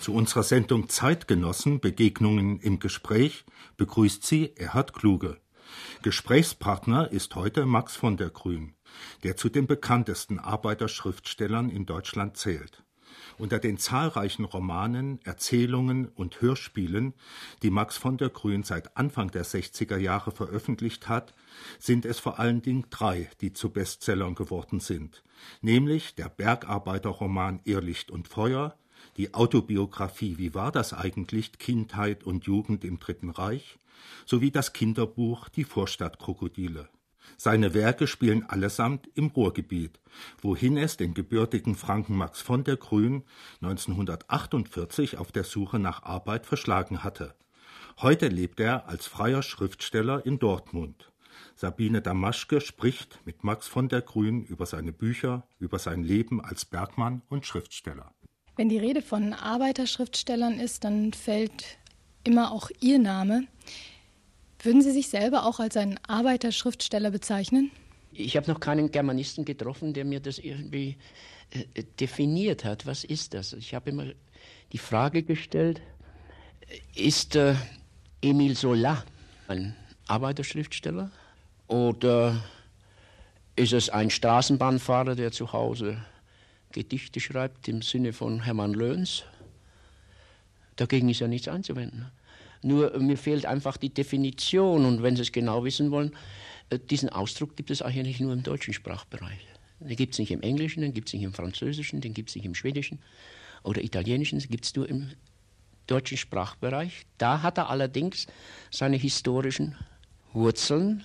Zu unserer Sendung Zeitgenossen Begegnungen im Gespräch begrüßt sie Erhard Kluge. Gesprächspartner ist heute Max von der Grün, der zu den bekanntesten Arbeiterschriftstellern in Deutschland zählt. Unter den zahlreichen Romanen, Erzählungen und Hörspielen, die Max von der Grün seit Anfang der 60er Jahre veröffentlicht hat, sind es vor allen Dingen drei, die zu Bestsellern geworden sind, nämlich der Bergarbeiterroman Irrlicht und Feuer, die Autobiografie Wie war das eigentlich Kindheit und Jugend im Dritten Reich sowie das Kinderbuch Die Vorstadtkrokodile. Seine Werke spielen allesamt im Ruhrgebiet, wohin es den gebürtigen Franken Max von der Grün 1948 auf der Suche nach Arbeit verschlagen hatte. Heute lebt er als freier Schriftsteller in Dortmund. Sabine Damaschke spricht mit Max von der Grün über seine Bücher, über sein Leben als Bergmann und Schriftsteller. Wenn die Rede von Arbeiterschriftstellern ist, dann fällt immer auch Ihr Name. Würden Sie sich selber auch als einen Arbeiterschriftsteller bezeichnen? Ich habe noch keinen Germanisten getroffen, der mir das irgendwie äh, definiert hat. Was ist das? Ich habe immer die Frage gestellt, ist äh, Emile Zola ein Arbeiterschriftsteller oder ist es ein Straßenbahnfahrer, der zu Hause Gedichte schreibt im Sinne von Hermann Löhns. Dagegen ist ja nichts einzuwenden. Nur mir fehlt einfach die Definition und wenn Sie es genau wissen wollen, äh, diesen Ausdruck gibt es eigentlich nur im deutschen Sprachbereich. Den gibt es nicht im Englischen, den gibt es nicht im Französischen, den gibt es nicht im Schwedischen oder Italienischen, den gibt es nur im deutschen Sprachbereich. Da hat er allerdings seine historischen Wurzeln,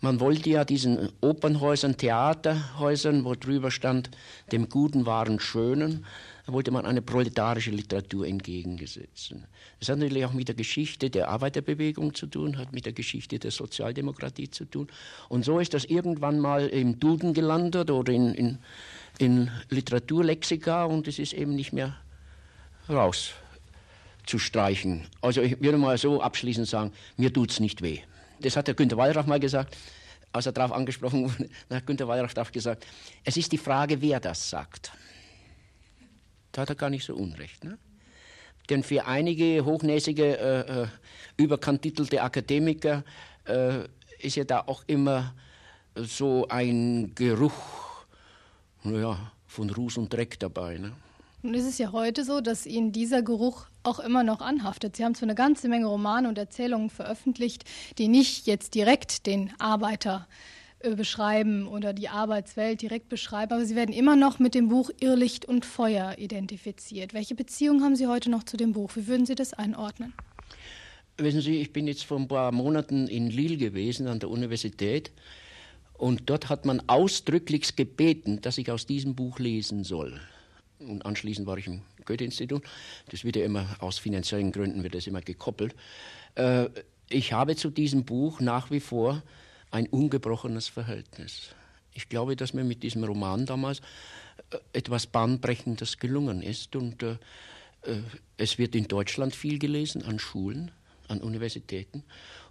man wollte ja diesen Opernhäusern, Theaterhäusern, wo drüber stand, dem Guten waren Schönen, da wollte man eine proletarische Literatur entgegensetzen. Das hat natürlich auch mit der Geschichte der Arbeiterbewegung zu tun, hat mit der Geschichte der Sozialdemokratie zu tun. Und so ist das irgendwann mal im Duden gelandet oder in, in, in Literaturlexika und es ist eben nicht mehr rauszustreichen. Also ich würde mal so abschließend sagen, mir tut es nicht weh das hat der Günter Wallraff mal gesagt, als er darauf angesprochen wurde, hat Günter Wallraff darauf gesagt, es ist die Frage, wer das sagt. Da hat er gar nicht so unrecht. Ne? Denn für einige hochnäsige, äh, äh, überkantitelte Akademiker äh, ist ja da auch immer so ein Geruch naja, von Ruß und Dreck dabei. Ne? Nun ist es ja heute so, dass Ihnen dieser Geruch auch immer noch anhaftet. Sie haben zwar eine ganze Menge Romane und Erzählungen veröffentlicht, die nicht jetzt direkt den Arbeiter äh, beschreiben oder die Arbeitswelt direkt beschreiben, aber Sie werden immer noch mit dem Buch Irrlicht und Feuer identifiziert. Welche Beziehung haben Sie heute noch zu dem Buch? Wie würden Sie das einordnen? Wissen Sie, ich bin jetzt vor ein paar Monaten in Lille gewesen an der Universität und dort hat man ausdrücklich gebeten, dass ich aus diesem Buch lesen soll. Und anschließend war ich im Goethe-Institut. Das wird ja immer aus finanziellen Gründen wird das immer gekoppelt. Äh, ich habe zu diesem Buch nach wie vor ein ungebrochenes Verhältnis. Ich glaube, dass mir mit diesem Roman damals äh, etwas Bahnbrechendes gelungen ist. Und äh, äh, es wird in Deutschland viel gelesen, an Schulen, an Universitäten.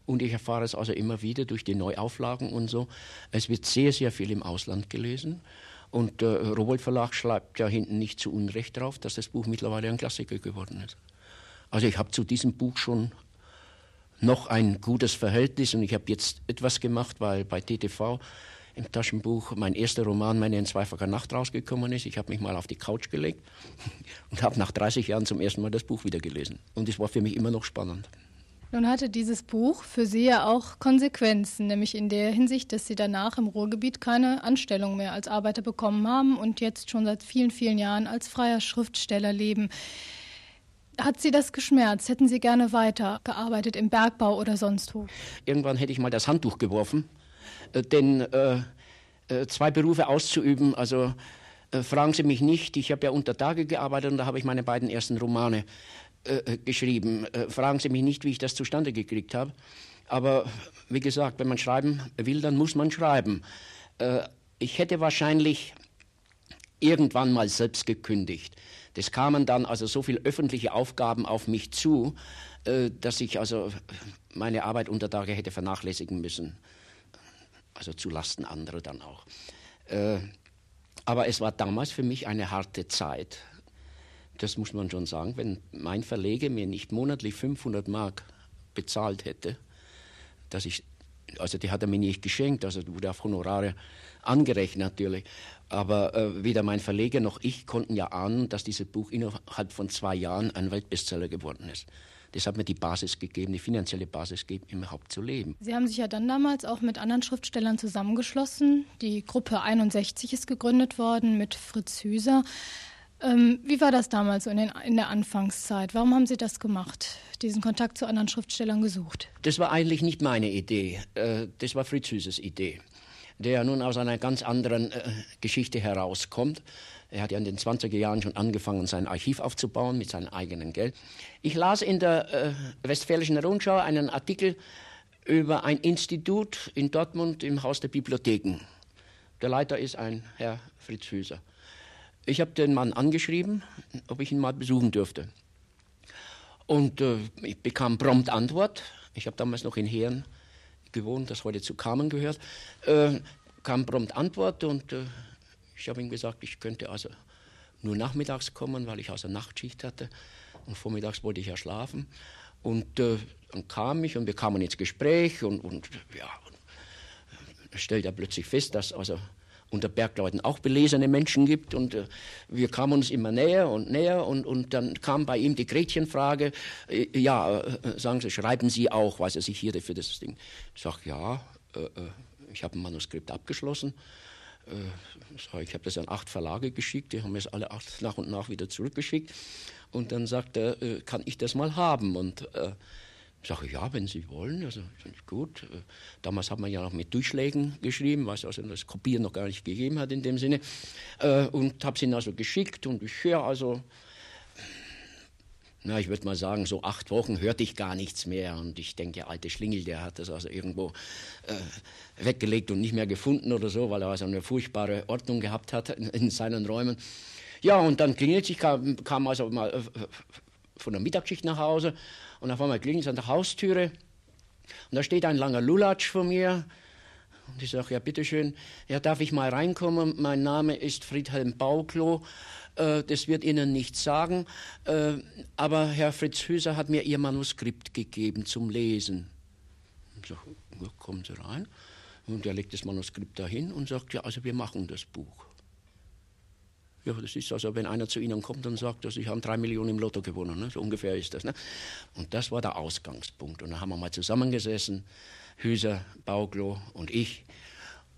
Und ich erfahre es also immer wieder durch die Neuauflagen und so. Es wird sehr, sehr viel im Ausland gelesen. Und der Rowold Verlag schreibt ja hinten nicht zu Unrecht drauf, dass das Buch mittlerweile ein Klassiker geworden ist. Also ich habe zu diesem Buch schon noch ein gutes Verhältnis und ich habe jetzt etwas gemacht, weil bei TTV im Taschenbuch mein erster Roman, meine in zweifacher Nacht rausgekommen ist. Ich habe mich mal auf die Couch gelegt und habe nach 30 Jahren zum ersten Mal das Buch wieder gelesen. Und es war für mich immer noch spannend. Nun hatte dieses Buch für Sie ja auch Konsequenzen, nämlich in der Hinsicht, dass Sie danach im Ruhrgebiet keine Anstellung mehr als Arbeiter bekommen haben und jetzt schon seit vielen, vielen Jahren als freier Schriftsteller leben. Hat Sie das geschmerzt? Hätten Sie gerne weitergearbeitet im Bergbau oder sonst wo? Irgendwann hätte ich mal das Handtuch geworfen, äh, denn äh, äh, zwei Berufe auszuüben, also äh, fragen Sie mich nicht, ich habe ja unter Tage gearbeitet und da habe ich meine beiden ersten Romane äh, äh, geschrieben. Äh, fragen Sie mich nicht, wie ich das zustande gekriegt habe. Aber wie gesagt, wenn man schreiben will, dann muss man schreiben. Äh, ich hätte wahrscheinlich irgendwann mal selbst gekündigt. Das kamen dann also so viele öffentliche Aufgaben auf mich zu, äh, dass ich also meine Arbeit unter Tage hätte vernachlässigen müssen. Also zu Lasten anderer dann auch. Aber es war damals für mich eine harte Zeit Das muss man schon sagen. Wenn mein Verleger mir nicht monatlich 500 Mark bezahlt hätte, dass ich, also die hat er mir nicht geschenkt, also wurde auf Honorare angerechnet natürlich. Aber äh, weder mein Verleger noch ich konnten ja ahnen, dass dieses Buch innerhalb von zwei Jahren ein Weltbestseller geworden ist. Das hat mir die Basis gegeben, die finanzielle Basis gegeben, überhaupt zu leben. Sie haben sich ja dann damals auch mit anderen Schriftstellern zusammengeschlossen. Die Gruppe 61 ist gegründet worden mit Fritz Hüser. Ähm, wie war das damals in, den, in, der Anfangszeit? Warum haben Sie das gemacht, diesen Kontakt zu anderen Schriftstellern gesucht? Das war eigentlich nicht meine Idee. Äh, das war Fritz Hüsers Idee, der nun aus einer ganz anderen äh, Geschichte herauskommt. Er hat ja in den 20er Jahren schon angefangen, sein Archiv aufzubauen mit seinem eigenen Geld. Ich las in der äh, Westfälischen Rundschau einen Artikel über ein Institut in Dortmund im Haus der Bibliotheken. Der Leiter ist ein Herr Fritz Hüser. Ich habe den Mann angeschrieben, ob ich ihn mal besuchen dürfte. Und äh, ich bekam prompt Antwort. Ich habe damals noch in Heeren gewohnt, das heute zu Kamen gehört. Äh, kam prompt Antwort und äh, ich habe ihm gesagt, ich könnte also nur nachmittags kommen, weil ich also Nachtschicht hatte. Und vormittags wollte ich ja schlafen. Und äh, dann kam ich und wir kamen ins Gespräch und, und ja, und stellte er plötzlich fest, dass also unter Bergleuten auch belesene Menschen gibt. Und äh, wir kamen uns immer näher und näher. Und, und dann kam bei ihm die Gretchenfrage, äh, ja, äh, sagen Sie, schreiben Sie auch, weiß er sich hier für das Ding. Ich sage, ja, äh, äh, ich habe ein Manuskript abgeschlossen. Äh, ich habe das an acht Verlage geschickt, die haben es alle acht nach und nach wieder zurückgeschickt. Und dann sagt er, kann ich das mal haben? Und ich sage, ja, wenn Sie wollen, also gut. Äh, damals hat man ja noch mit Durchschlägen geschrieben, was also das Kopieren noch gar nicht gegeben hat in dem Sinne. Äh, und habe es Ihnen also geschickt und ich höre also, na, ich würde mal sagen, so acht Wochen hörte ich gar nichts mehr. Und ich denke, der alte Schlingel, der hat das also irgendwo äh, weggelegt und nicht mehr gefunden oder so, weil er also eine furchtbare Ordnung gehabt hat in, in seinen Räumen. Ja, und dann klingelt sich, kam, kam also mal äh, von der Mittagsschicht nach Hause und auf einmal klingelt es an der Haustüre und da steht ein langer Lulatsch vor mir. Und ich sage, ja, bitteschön, ja, darf ich mal reinkommen? Mein Name ist Friedhelm Bauklo. Äh, das wird Ihnen nichts sagen. Äh, aber Herr Fritz Hüser hat mir Ihr Manuskript gegeben zum Lesen. Ich sage, kommen Sie rein. Und er legt das Manuskript dahin und sagt, ja, also wir machen das Buch. Ja, das ist also, wenn einer zu Ihnen kommt und sagt, dass ich habe drei Millionen im Lotto gewonnen. Ne? So ungefähr ist das. Ne? Und das war der Ausgangspunkt. Und da haben wir mal zusammengesessen, Hüser, Bauglo und ich.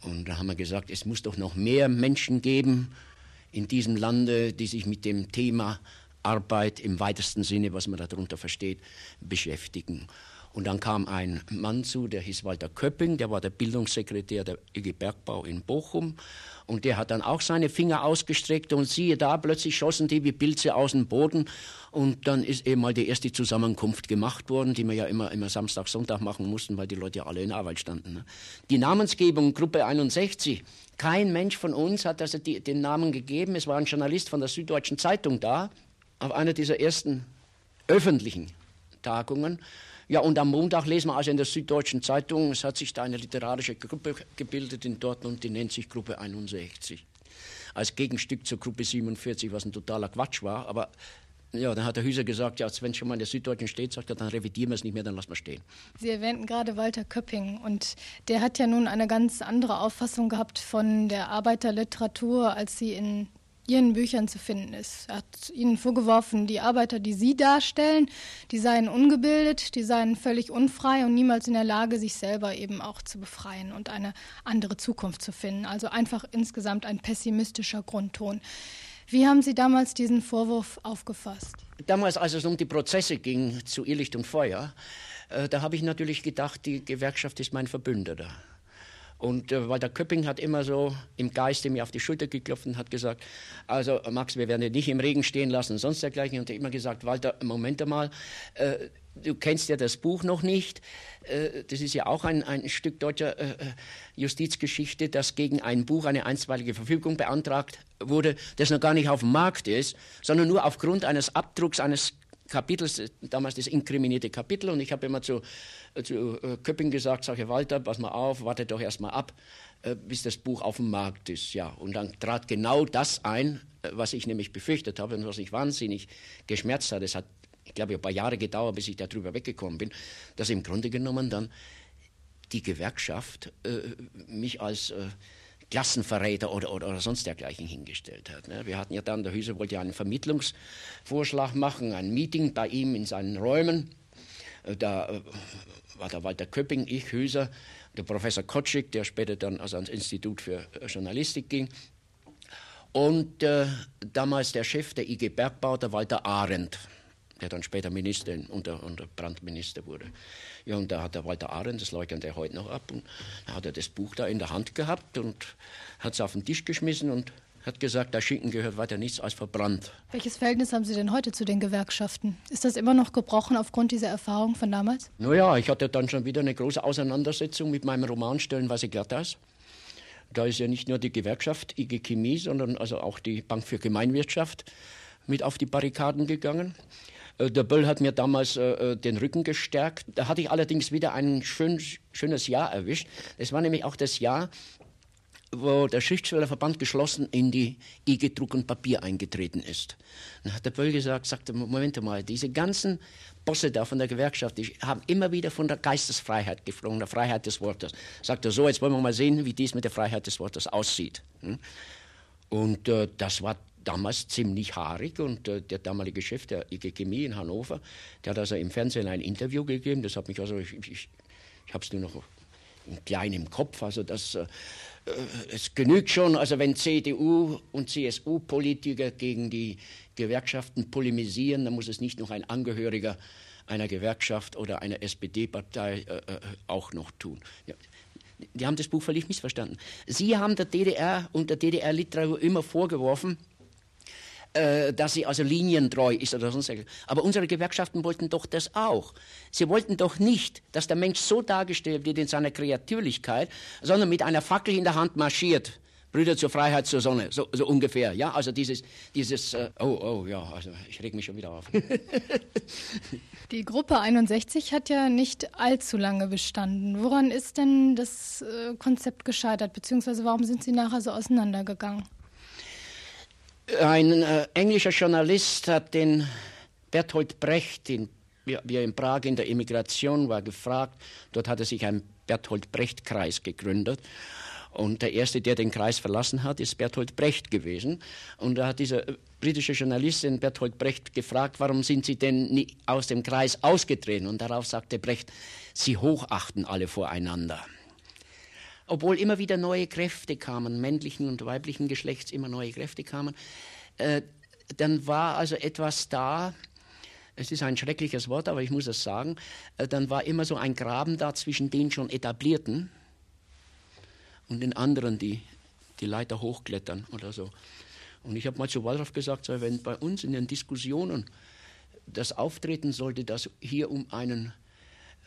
Und da haben wir gesagt, es muss doch noch mehr Menschen geben in diesem Lande, die sich mit dem Thema Arbeit im weitesten Sinne, was man darunter versteht, beschäftigen. Und dann kam ein Mann zu, der hieß Walter Köpping, der war der Bildungssekretär der IG Bergbau in Bochum. Und der hat dann auch seine Finger ausgestreckt und siehe da, plötzlich schossen die wie Pilze aus dem Boden. Und dann ist eben mal die erste Zusammenkunft gemacht worden, die wir ja immer, immer Samstag, Sonntag machen mussten, weil die Leute ja alle in Arbeit standen. Ne? Die Namensgebung Gruppe 61, kein Mensch von uns hat also die, den Namen gegeben. Es war ein Journalist von der Süddeutschen Zeitung da, auf einer dieser ersten öffentlichen Tagungen. Ja, und am Montag lesen wir also in der Süddeutschen Zeitung, es hat sich da eine literarische Gruppe gebildet in Dortmund, die nennt sich Gruppe 61. Als Gegenstück zur Gruppe 47, was ein totaler Quatsch war. Aber ja, dann hat der Hüser gesagt, ja, wenn es schon mal in der Süddeutschen steht, sagt er, dann revidieren wir es nicht mehr, dann lassen wir stehen. Sie erwähnten gerade Walter Köpping und der hat ja nun eine ganz andere Auffassung gehabt von der Arbeiterliteratur, als sie in ihren Büchern zu finden ist. Er hat ihnen vorgeworfen, die Arbeiter, die sie darstellen, die seien ungebildet, die seien völlig unfrei und niemals in der Lage, sich selber eben auch zu befreien und eine andere Zukunft zu finden. Also einfach insgesamt ein pessimistischer Grundton. Wie haben Sie damals diesen Vorwurf aufgefasst? Damals, als es um die Prozesse ging zu Irrlicht und Feuer, äh, da habe ich natürlich gedacht, die Gewerkschaft ist mein Verbündeter. Und äh, Walter Köpping hat immer so im Geiste mir auf die Schulter geklopft und hat gesagt, also Max, wir werden dich nicht im Regen stehen lassen, sonst dergleichen. Und er immer gesagt, Walter, Moment einmal, äh, du kennst ja das Buch noch nicht. Äh, das ist ja auch ein, ein Stück deutscher äh, äh, Justizgeschichte, dass gegen ein Buch eine einstweilige Verfügung beantragt wurde, das noch gar nicht auf dem Markt ist, sondern nur aufgrund eines Abdrucks eines Kapitel, damals das inkriminierte Kapitel, und ich habe immer zu, zu äh, Köpping gesagt, sage Walter, pass mal auf, warte doch erst mal ab, äh, bis das Buch auf dem Markt ist. Ja, und dann trat genau das ein, äh, was ich nämlich befürchtet habe und was mich wahnsinnig geschmerzt hat. Es hat, ich glaube, ein paar Jahre gedauert, bis ich darüber weggekommen bin, dass im Grunde genommen dann die Gewerkschaft äh, mich als äh, Klassenverräter oder, oder, oder sonst dergleichen hingestellt hat. Ne? Wir hatten ja dann, der Hüse wollte ja einen Vermittlungsvorschlag machen, ein Meeting bei ihm in seinen Räumen. Äh, da äh, war der Walter Köpping, ich, Hüser, der Professor Kotschik, der später dann also ans Institut für äh, Journalistik ging. Und äh, damals der Chef der IG Bergbau, der Walter Arendt, der dann später Minister unter, unter Brandminister wurde. Ja, und da hat der Walter Arendt, das leugnet er heute noch ab, und da hat er das Buch da in der Hand gehabt und hat es auf den Tisch geschmissen und hat gesagt, der Schinken gehört weiter nichts als verbrannt. Welches Verhältnis haben Sie denn heute zu den Gewerkschaften? Ist das immer noch gebrochen aufgrund dieser Erfahrung von damals? Naja, ich hatte dann schon wieder eine große Auseinandersetzung mit meinem Roman Stellenweise Glatteis. Da ist ja nicht nur die Gewerkschaft IG Chemie, sondern also auch die Bank für Gemeinwirtschaft mit auf die Barrikaden gegangen. Äh, der Böll hat mir damals äh, äh, den Rücken gestärkt. Da hatte ich allerdings wieder ein schön, schönes Jahr erwischt. Das war nämlich auch das Jahr, wo der Schriftstellerverband geschlossen in die IG Druck und Papier eingetreten ist. Dann hat der Böll gesagt, sagte, Moment mal, diese ganzen Bosse da von der Gewerkschaft, die haben immer wieder von der Geistesfreiheit gesprochen, der Freiheit des Wortes. Sagt er so, jetzt wollen wir mal sehen, wie dies mit der Freiheit des Wortes aussieht. Hm? Und äh, das war damals ziemlich haarig und äh, der damalige Chef der IG Chemie in Hannover, der hat also im Fernsehen ein Interview gegeben, das hat mich also, ich, ich, ich habe es nur noch klein im Kopf, also das, äh, es genügt schon, also wenn CDU und CSU-Politiker gegen die Gewerkschaften polemisieren, dann muss es nicht noch ein Angehöriger einer Gewerkschaft oder einer SPD-Partei äh, äh, auch noch tun. Ja, die haben das Buch völlig missverstanden. Sie haben der DDR und der DDR-Literatur immer vorgeworfen, äh, dass sie also linientreu ist oder sonst etwas. Aber unsere Gewerkschaften wollten doch das auch. Sie wollten doch nicht, dass der Mensch so dargestellt wird in seiner Kreatürlichkeit, sondern mit einer Fackel in der Hand marschiert. Brüder zur Freiheit zur Sonne, so, so ungefähr. Ja, also dieses, dieses, äh, oh, oh, ja, also ich reg mich schon wieder auf. Die Gruppe 61 hat ja nicht allzu lange bestanden. Woran ist denn das äh, Konzept gescheitert, beziehungsweise warum sind Sie nachher so auseinandergegangen? Ein äh, englischer Journalist hat den Bertolt Brecht, den, wie er in Prag in der Emigration war, gefragt. Dort hatte sich ein Bertolt Brecht-Kreis gegründet. Und der erste, der den Kreis verlassen hat, ist Bertolt Brecht gewesen. Und da hat dieser äh, britische Journalist den Bertolt Brecht gefragt, warum sind Sie denn nie aus dem Kreis ausgetreten? Und darauf sagte Brecht, Sie hochachten alle voreinander obwohl immer wieder neue Kräfte kamen, männlichen und weiblichen Geschlechts immer neue Kräfte kamen, äh, dann war also etwas da, es ist ein schreckliches Wort, aber ich muss es sagen, äh, dann war immer so ein Graben da zwischen den schon etablierten und den anderen, die die Leiter hochklettern oder so. Und ich habe mal zu Waldorf gesagt, so, wenn bei uns in den Diskussionen das auftreten sollte, dass hier um einen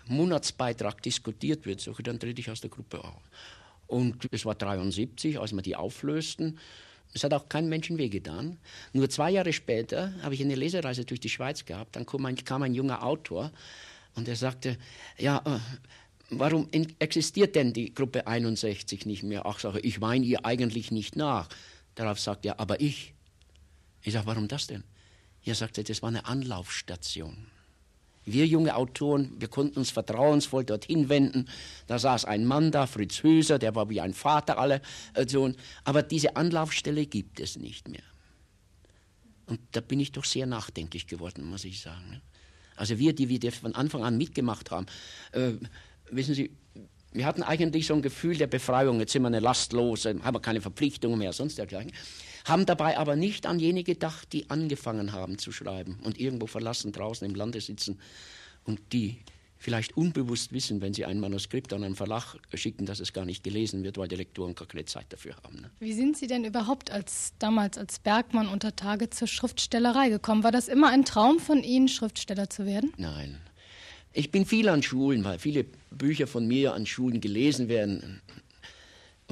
Monatsbeitrag diskutiert wird, so, dann trete ich aus der Gruppe aus. Und es war 73, als wir die auflösten. Es hat auch keinem Menschen wehgetan. Nur zwei Jahre später habe ich eine Lesereise durch die Schweiz gehabt. Dann kam ein, kam ein junger Autor und er sagte, ja, äh, warum existiert denn die Gruppe 61 nicht mehr? Ach, sage ich, weine ihr eigentlich nicht nach. Darauf sagt er, aber ich. Ich sage, warum das denn? Er sagte, das war eine Anlaufstation. Wir junge Autoren, wir konnten uns vertrauensvoll dorthin wenden. Da saß ein Mann da, Fritz Höser, der war wie ein Vater aller äh, Sohn. Aber diese Anlaufstelle gibt es nicht mehr. Und da bin ich doch sehr nachdenklich geworden, muss ich sagen. Ne? Also wir, die wir von Anfang an mitgemacht haben, äh, wissen Sie, wir hatten eigentlich so ein Gefühl der Befreiung. Jetzt sind wir eine Lastlose, haben wir keine Verpflichtungen mehr, sonst dergleichen haben dabei aber nicht an jene gedacht, die angefangen haben zu schreiben und irgendwo verlassen draußen im Lande sitzen und die vielleicht unbewusst wissen, wenn sie ein Manuskript an einen Verlag schicken, dass es gar nicht gelesen wird, weil die Lektoren gar keine Zeit dafür haben. Ne? Wie sind Sie denn überhaupt als damals als Bergmann unter Tage zur Schriftstellerei gekommen? War das immer ein Traum von Ihnen, Schriftsteller zu werden? Nein. Ich bin viel an Schulen, weil viele Bücher von mir an Schulen gelesen werden.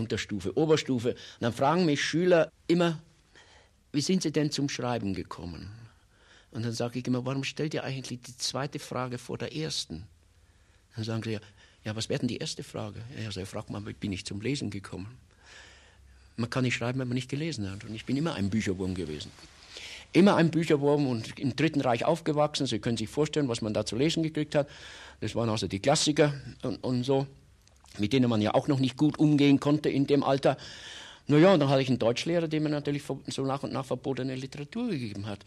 Unterstufe, Oberstufe. Und dann fragen mich Schüler immer, wie sind Sie denn zum Schreiben gekommen? Und dann sage ich immer, warum stellt ihr eigentlich die zweite Frage vor der ersten? Dann sagen sie, ja, was wäre denn die erste Frage? Er sagt, frag mal, bin ich zum Lesen gekommen? Man kann nicht schreiben, wenn man nicht gelesen hat. Und ich bin immer ein Bücherwurm gewesen. Immer ein Bücherwurm und im Dritten Reich aufgewachsen. Sie können sich vorstellen, was man da zu lesen gekriegt hat. Das waren also die Klassiker und, und so, mit denen man ja auch noch nicht gut umgehen konnte in dem Alter. Naja, und dann hatte ich einen Deutschlehrer, der mir natürlich so nach und nach verbotene Literatur gegeben hat.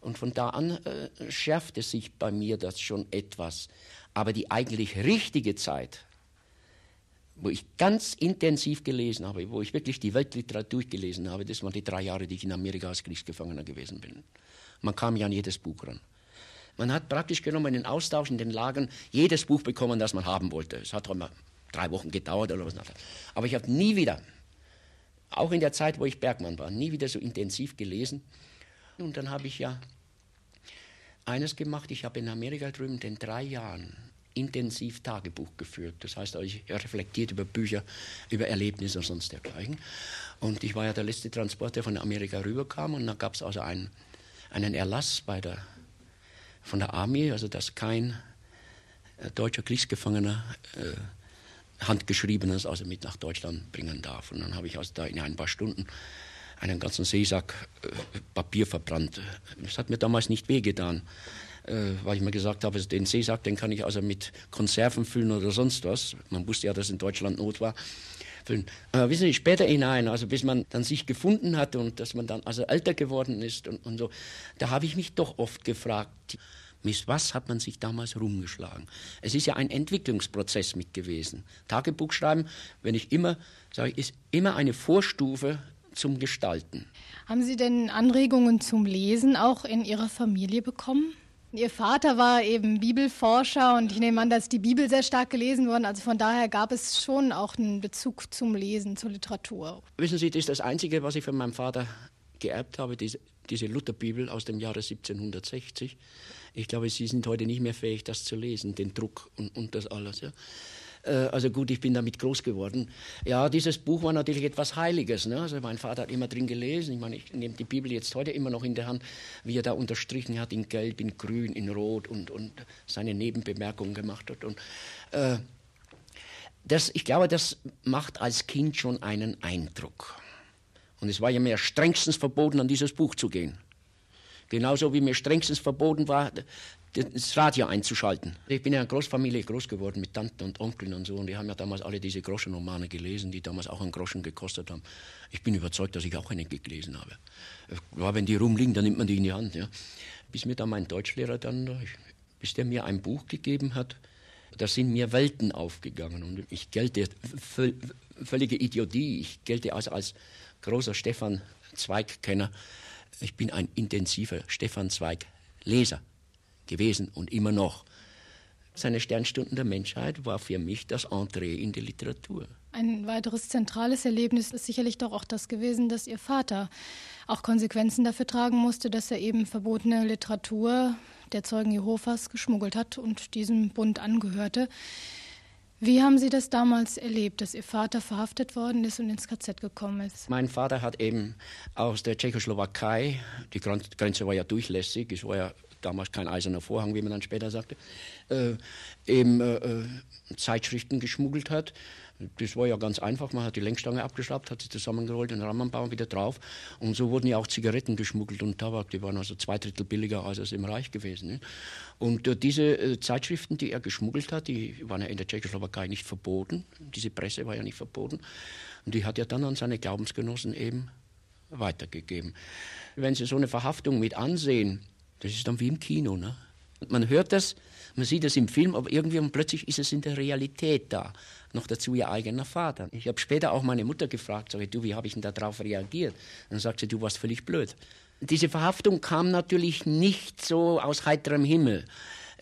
Und von da an äh, schärfte sich bei mir das schon etwas. Aber die eigentlich richtige Zeit, wo ich ganz intensiv gelesen habe, wo ich wirklich die Weltliteratur gelesen habe, das waren die drei Jahre, die ich in Amerika als Kriegsgefangener gewesen bin. Man kam ja an jedes Buch ran. Man hat praktisch genommen in den Austausch in den Lagern jedes Buch bekommen, das man haben wollte. Es hat immer drei Wochen gedauert oder was. Aber ich habe nie wieder, auch in der Zeit, wo ich Bergmann war, nie wieder so intensiv gelesen. Und dann habe ich ja eines gemacht. Ich habe in Amerika drüben in drei Jahren intensiv Tagebuch geführt. Das heißt, ich reflektiert über Bücher, über Erlebnisse und sonst dergleichen. Und ich war ja der letzte Transport, der von Amerika rüberkam. Und da gab es also einen, einen Erlass bei der, von der Armee, also dass kein äh, deutscher Kriegsgefangener äh, handgeschriebenes also mit nach Deutschland bringen darf. Und dann habe ich also da in ein paar Stunden einen ganzen Seesack äh, Papier verbrannt. Das hat mir damals nicht wehgetan äh, weil ich mir gesagt habe, den Seesack, den kann ich also mit Konserven füllen oder sonst was. Man wusste ja, dass in Deutschland Not war. Füllen. Aber wissen Sie, später hinein, also bis man dann sich gefunden hat und dass man dann also älter geworden ist und, und so, da habe ich mich doch oft gefragt, mit was hat man sich damals rumgeschlagen? Es ist ja ein Entwicklungsprozess mit gewesen. Tagebuch schreiben, wenn ich immer, sage ist immer eine Vorstufe zum Gestalten. Haben Sie denn Anregungen zum Lesen auch in Ihrer Familie bekommen? Ihr Vater war eben Bibelforscher und ich nehme an, dass die Bibel sehr stark gelesen wurde. Also von daher gab es schon auch einen Bezug zum Lesen, zur Literatur. Wissen Sie, das ist das Einzige, was ich von meinem Vater geerbt habe, diese, diese Lutherbibel aus dem Jahre 1760. Ich glaube, Sie sind heute nicht mehr fähig, das zu lesen, den Druck und, und das alles. Ja. Äh, also gut, ich bin damit groß geworden. Ja, dieses Buch war natürlich etwas Heiliges. Ne? Also mein Vater hat immer drin gelesen. Ich meine, ich nehme die Bibel jetzt heute immer noch in der Hand, wie er da unterstrichen hat in Gelb, in Grün, in Rot und, und seine Nebenbemerkungen gemacht hat. Und, äh, das, ich glaube, das macht als Kind schon einen Eindruck. Und es war ja mir strengstens verboten, an dieses Buch zu gehen. Genauso wie mir strengstens verboten war, das Radio einzuschalten. Ich bin ja in Großfamilie groß geworden mit Tanten und Onkeln und so und die haben ja damals alle diese Groschenromane gelesen, die damals auch einen Groschen gekostet haben. Ich bin überzeugt, dass ich auch einen gelesen habe. Ja, wenn die rumliegen, dann nimmt man die in die Hand. Ja. Bis mir dann mein Deutschlehrer dann, bis der mir ein Buch gegeben hat, da sind mir Welten aufgegangen und ich gelte völlige Idiotie. Ich gelte also als großer Stefan Zweig-Kenner. Ich bin ein intensiver Stefan Zweig-Leser gewesen und immer noch. Seine Sternstunden der Menschheit war für mich das Entree in die Literatur. Ein weiteres zentrales Erlebnis ist sicherlich doch auch das gewesen, dass Ihr Vater auch Konsequenzen dafür tragen musste, dass er eben verbotene Literatur der Zeugen Jehovas geschmuggelt hat und diesem Bund angehörte. Wie haben Sie das damals erlebt, dass Ihr Vater verhaftet worden ist und ins KZ gekommen ist? Mein Vater hat eben aus der Tschechoslowakei, die Grenze war ja durchlässig, es war ja damals kein eiserner Vorhang, wie man dann später sagte, äh, eben äh, äh, Zeitschriften geschmuggelt hat. Das war ja ganz einfach. Man hat die Lenkstange abgeschraubt, hat sie zusammengerollt, den Rahmenbau wieder drauf. Und so wurden ja auch Zigaretten geschmuggelt und Tabak. Die waren also zwei Drittel billiger als es im Reich gewesen. Ne? Und äh, diese äh, Zeitschriften, die er geschmuggelt hat, die waren ja in der Tschechoslowakei nicht verboten. Diese Presse war ja nicht verboten. Und die hat er dann an seine Glaubensgenossen eben weitergegeben. Wenn Sie so eine Verhaftung mit ansehen, das ist dann wie im Kino. Ne? Man hört das, man sieht das im Film, aber irgendwie und plötzlich ist es in der Realität da. Noch dazu ihr eigener Vater. Ich habe später auch meine Mutter gefragt, sage, du, wie habe ich denn darauf reagiert? Dann sagt sie, du warst völlig blöd. Diese Verhaftung kam natürlich nicht so aus heiterem Himmel.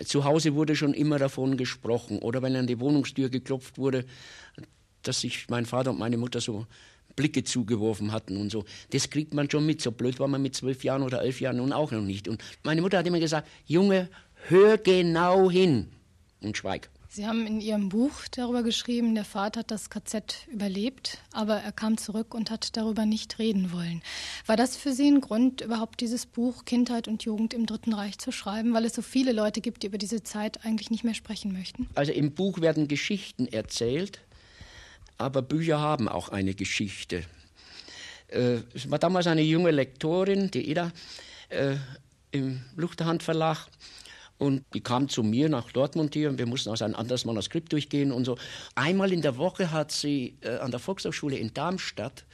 Zu Hause wurde schon immer davon gesprochen. Oder wenn an die Wohnungstür geklopft wurde, dass sich mein Vater und meine Mutter so Blicke zugeworfen hatten und so. Das kriegt man schon mit. So blöd war man mit zwölf Jahren oder elf Jahren nun auch noch nicht. Und meine Mutter hat immer gesagt, Junge, hör genau hin und schweig. Sie haben in Ihrem Buch darüber geschrieben, der Vater hat das KZ überlebt, aber er kam zurück und hat darüber nicht reden wollen. War das für Sie ein Grund, überhaupt dieses Buch Kindheit und Jugend im Dritten Reich zu schreiben, weil es so viele Leute gibt, die über diese Zeit eigentlich nicht mehr sprechen möchten? Also im Buch werden Geschichten erzählt, aber Bücher haben auch eine Geschichte. Äh, es war damals eine junge Lektorin, die Ida, äh, im Luchterhand Verlag und die kam zu mir nach Dortmund hier und wir mussten also ein anderes Manuskript durchgehen und so. Einmal in der Woche hat sie äh, an der Volkshochschule in Darmstadt,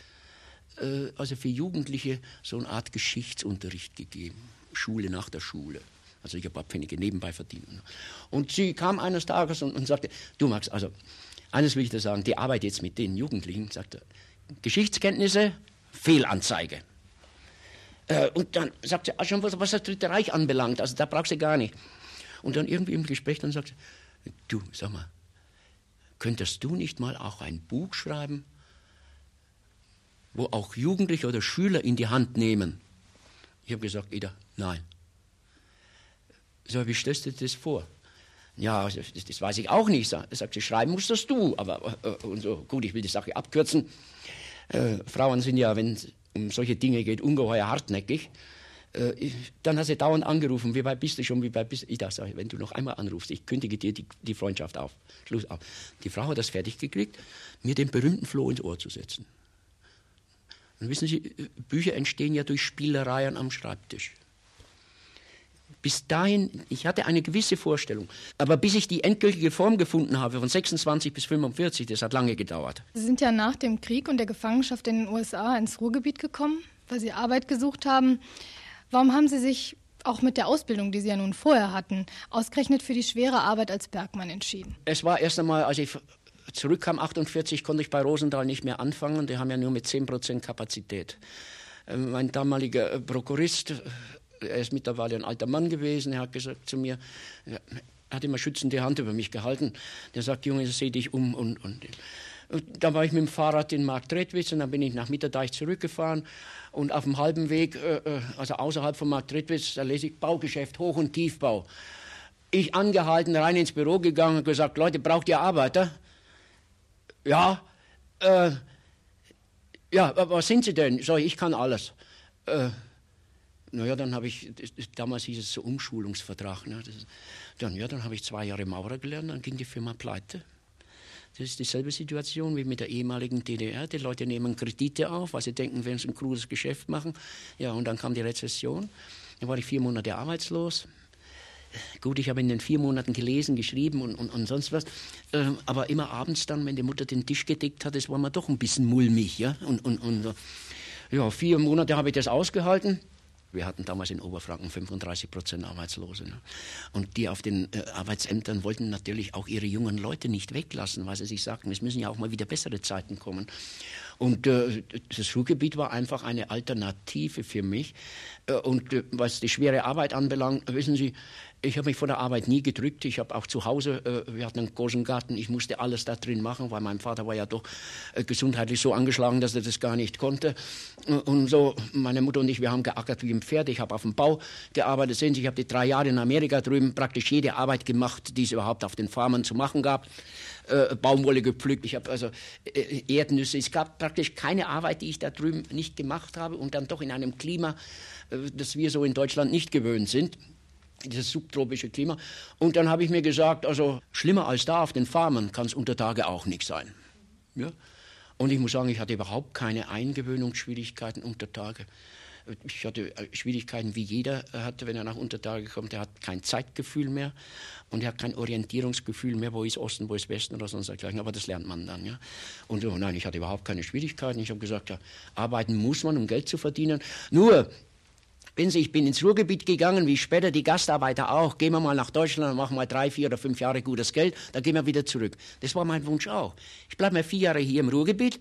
äh, also für Jugendliche, so eine Art Geschichtsunterricht gegeben. Schule nach der Schule. Also ich habe ein paar Pfennige nebenbei verdient. Und sie kam eines Tages und, und, sagte, du Max, also eines will ich dir sagen, die Arbeit jetzt mit den Jugendlichen, sagte, Geschichtskenntnisse, Fehlanzeige. Äh, und dann sagt sie, ah, schon was, was das Dritte Reich anbelangt, also da brauchst du gar nicht. Und dann irgendwie im Gespräch dann sagt sie, du, sag mal, könntest du nicht mal auch ein Buch schreiben, wo auch Jugendliche oder Schüler in die Hand nehmen? Ich habe gesagt, Ida, nein. So, wie stellst du dir das vor? Ja, das, das, weiß ich auch nicht. Sagt sie, schreiben musst das du. Aber äh, und so, gut, ich will die Sache abkürzen. Äh, Frauen sind ja, wenn um solche Dinge geht, ungeheuer hartnäckig. Äh, dann hat sie dauernd angerufen, wie weit bist du schon, wie weit bist du? Ich dachte, wenn du noch einmal anrufst, ich kündige dir die, die Freundschaft auf. Schluss auf. Die Frau hat das fertig gekriegt, mir den berühmten Floh ins Ohr zu setzen. Und wissen Sie, Bücher entstehen ja durch Spielereien am Schreibtisch. Bis dahin, ich hatte eine gewisse Vorstellung. Aber bis ich die endgültige Form gefunden habe, von 26 bis 45, das hat lange gedauert. Sie sind ja nach dem Krieg und der Gefangenschaft in den USA ins Ruhrgebiet gekommen, weil Sie Arbeit gesucht haben. Warum haben Sie sich auch mit der Ausbildung, die Sie ja nun vorher hatten, ausgerechnet für die schwere Arbeit als Bergmann entschieden? Es war erst einmal, als ich zurückkam, 48, konnte ich bei Rosendahl nicht mehr anfangen. Die haben ja nur mit 10 Prozent Kapazität. Ähm, mein damaliger äh, Prokurist er ist mittlerweile ein alter Mann gewesen, er hat gesagt zu mir, er hat immer schützende Hand über mich gehalten. Der sagt, Junge, seh dich um. Und, und, dann war ich mit dem Fahrrad in Marktredwitz und dann bin ich nach Mitterdeich zurückgefahren. Und auf dem halben Weg, äh, äh, also außerhalb von Marktredwitz, da lese ich Baugeschäft, Hoch- und Tiefbau. Ich angehalten, rein ins Büro gegangen und gesagt, Leute, braucht ihr Arbeiter? Ja, äh, ja, was sind Sie denn? Ich, ich kann alles. Äh, naja, dann habe ich, damals hieß es so Umschulungsvertrag. Ne? Das, dann, ja, dann habe ich zwei Jahre Maurer gelernt, dann ging die Firma pleite. Das ist dieselbe Situation wie mit der ehemaligen DDR. Die Leute nehmen Kredite auf, weil sie denken, wenn sie ein cruises Geschäft machen. Ja, und dann kam die Rezession. Dann war ich vier Monate arbeitslos. Gut, ich habe in den vier Monaten gelesen, geschrieben und, und, und sonst was. Ähm, aber immer abends dann, wenn die Mutter den Tisch gedeckt hat, das war mir doch ein bisschen mulmig. Ja, und, und, und ja vier Monate habe ich das ausgehalten. Wir hatten damals in Oberfranken 35 Prozent Arbeitslose. Ne? Und die auf den äh, Arbeitsämtern wollten natürlich auch ihre jungen Leute nicht weglassen, weil sie sich sagten, es müssen ja auch mal wieder bessere Zeiten kommen. Und äh, das Schulgebiet war einfach eine Alternative für mich. Äh, und äh, was die schwere Arbeit anbelangt, wissen Sie, ich habe mich vor der Arbeit nie gedrückt. Ich habe auch zu Hause, äh, wir hatten einen großen Garten, ich musste alles da drin machen, weil mein Vater war ja doch äh, gesundheitlich so angeschlagen, dass er das gar nicht konnte. Äh, und so, meine Mutter und ich, wir haben geackert wie ein Pferd. Ich habe auf dem Bau gearbeitet. Sehen Sie, ich habe die drei Jahre in Amerika drüben praktisch jede Arbeit gemacht, die es überhaupt auf den Farmen zu machen gab. Baumwolle gepflückt, ich habe also Erdnüsse. Es gab praktisch keine Arbeit, die ich da drüben nicht gemacht habe und dann doch in einem Klima, äh, das wir so in Deutschland nicht gewöhnt sind dieses subtropische Klima. Und dann habe ich mir gesagt, also schlimmer als da auf den Farmen kann es unter Tage auch nicht sein. Ja? Und ich muss sagen, ich hatte überhaupt keine Eingewöhnungsschwierigkeiten unter Tage. Ich hatte äh, Schwierigkeiten, wie jeder hatte, wenn er nach Untertage kommt. Er hat kein Zeitgefühl mehr und er hat kein Orientierungsgefühl mehr, wo ist Osten, wo ist Westen oder sonst dergleichen. Aber das lernt man dann. Ja. Und oh nein, ich hatte überhaupt keine Schwierigkeiten. Ich habe gesagt, ja, arbeiten muss man, um Geld zu verdienen. Nur, Wissen Sie, ich bin ins Ruhrgebiet gegangen, wie später die Gastarbeiter auch. Gehen wir mal nach Deutschland, machen mal drei, vier oder fünf Jahre gutes Geld, dann gehen wir wieder zurück. Das war mein Wunsch auch. Ich bleibe mal vier Jahre hier im Ruhrgebiet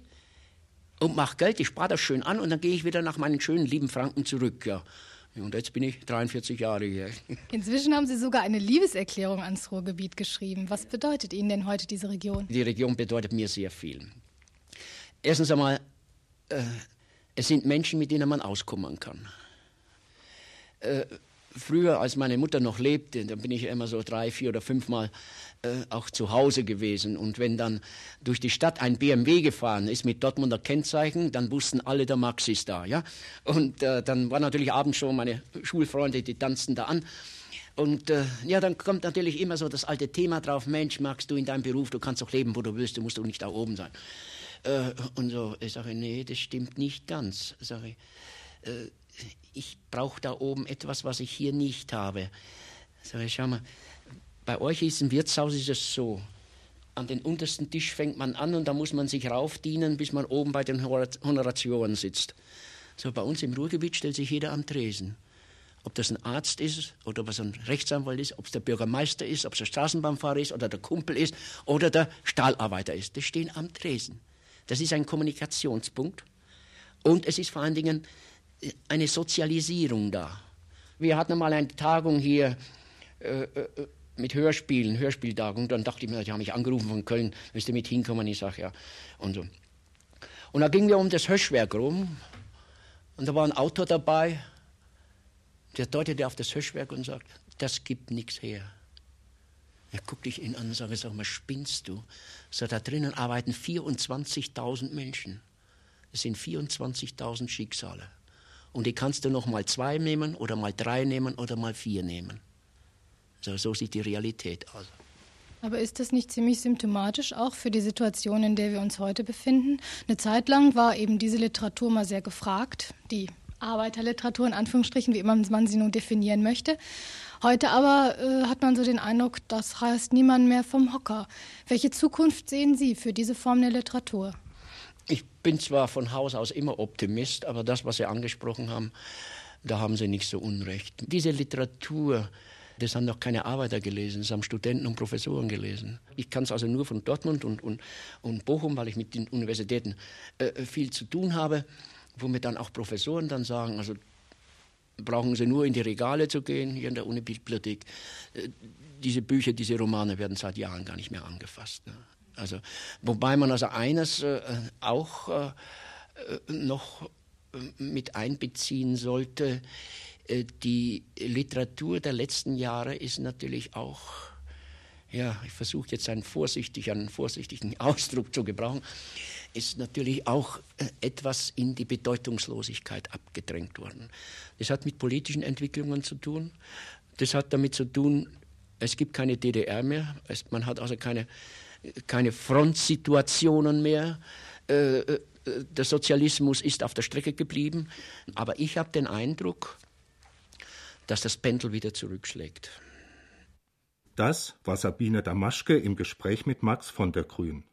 und mache Geld, ich spare das schön an und dann gehe ich wieder nach meinen schönen lieben Franken zurück. Ja. Und jetzt bin ich 43 Jahre hier. Inzwischen haben Sie sogar eine Liebeserklärung ans Ruhrgebiet geschrieben. Was bedeutet Ihnen denn heute diese Region? Die Region bedeutet mir sehr viel. Erstens einmal, äh, es sind Menschen, mit denen man auskommen kann. Äh, früher, als meine Mutter noch lebte, da bin ich immer so drei, vier oder fünfmal äh, auch zu Hause gewesen. Und wenn dann durch die Stadt ein BMW gefahren ist mit Dortmunder Kennzeichen, dann wussten alle, der Max ist da. Ja? Und äh, dann war natürlich abends schon meine Schulfreunde, die tanzten da an. Und äh, ja, dann kommt natürlich immer so das alte Thema drauf, Mensch, Max, du in deinem Beruf, du kannst doch leben, wo du willst, du musst doch nicht da oben sein. Äh, und so, ich sage, nee, das stimmt nicht ganz. Sag ich, äh, ich brauche da oben etwas, was ich hier nicht habe. Ich, schau mal, bei euch ist im Wirtshaus ist es so, an den untersten Tisch fängt man an und da muss man sich raufdienen, bis man oben bei den Honorationen sitzt. So, bei uns im Ruhrgebiet stellt sich jeder am Tresen. Ob das ein Arzt ist oder ob es ein Rechtsanwalt ist, ob es der Bürgermeister ist, ob es der Straßenbahnfahrer ist oder der Kumpel ist oder der Stahlarbeiter ist. Die stehen am Tresen. Das ist ein Kommunikationspunkt. Und es ist vor allen Dingen eine Sozialisierung da. Wir hatten mal eine Tagung hier äh, äh, mit Hörspielen, Hörspieltagung. Dann dachte ich mir, die haben mich angerufen von Köln, willst du mit hinkommen? Ich sage ja. Und so. Und da gingen wir um das Höschwerk rum. Und da war ein Autor dabei, der deutete auf das Höschwerk und sagt, das gibt nichts her. Er guckt dich ihn an und sagt, sag mal, spinnst du? So, da drinnen arbeiten 24.000 Menschen. Es sind 24.000 Schicksale. Und die kannst du noch mal zwei nehmen oder mal drei nehmen oder mal vier nehmen. So, so sieht die Realität aus. Aber ist das nicht ziemlich symptomatisch auch für die Situation, in der wir uns heute befinden? Eine Zeit lang war eben diese Literatur mal sehr gefragt, die Arbeiterliteratur in Anführungsstrichen, wie immer man sie nun definieren möchte. Heute aber äh, hat man so den Eindruck, das heißt niemand mehr vom Hocker. Welche Zukunft sehen Sie für diese Form der Literatur? Ich bin zwar von Haus aus immer Optimist, aber das, was Sie angesprochen haben, da haben Sie nicht so unrecht. Diese Literatur, das haben noch keine Arbeiter gelesen, das haben Studenten und Professoren gelesen. Ich kann es also nur von Dortmund und, und, und Bochum, weil ich mit den Universitäten äh, viel zu tun habe, womit dann auch Professoren dann sagen, also brauchen Sie nur in die Regale zu gehen, hier in der Unibibliothek. Äh, diese Bücher, diese Romane werden seit Jahren gar nicht mehr angefasst. Ne? Also, wobei man also eines äh, auch äh, äh noch äh, mit einbeziehen sollte, äh, die Literatur der letzten Jahre ist natürlich auch, ja, ich versuche jetzt einen, vorsichtig, einen vorsichtigen Ausdruck zu gebrauchen, ist natürlich auch etwas in die Bedeutungslosigkeit abgedrängt worden. Das hat mit politischen Entwicklungen zu tun. Das hat damit zu tun, es gibt keine DDR mehr. Es, man hat also keine keine Frontsituationen mehr. Äh, äh, der Sozialismus ist auf der Strecke geblieben. Aber ich habe den Eindruck, dass das Pendel wieder zurückschlägt. Das war Sabine Damaschke im Gespräch mit Max von der Grün.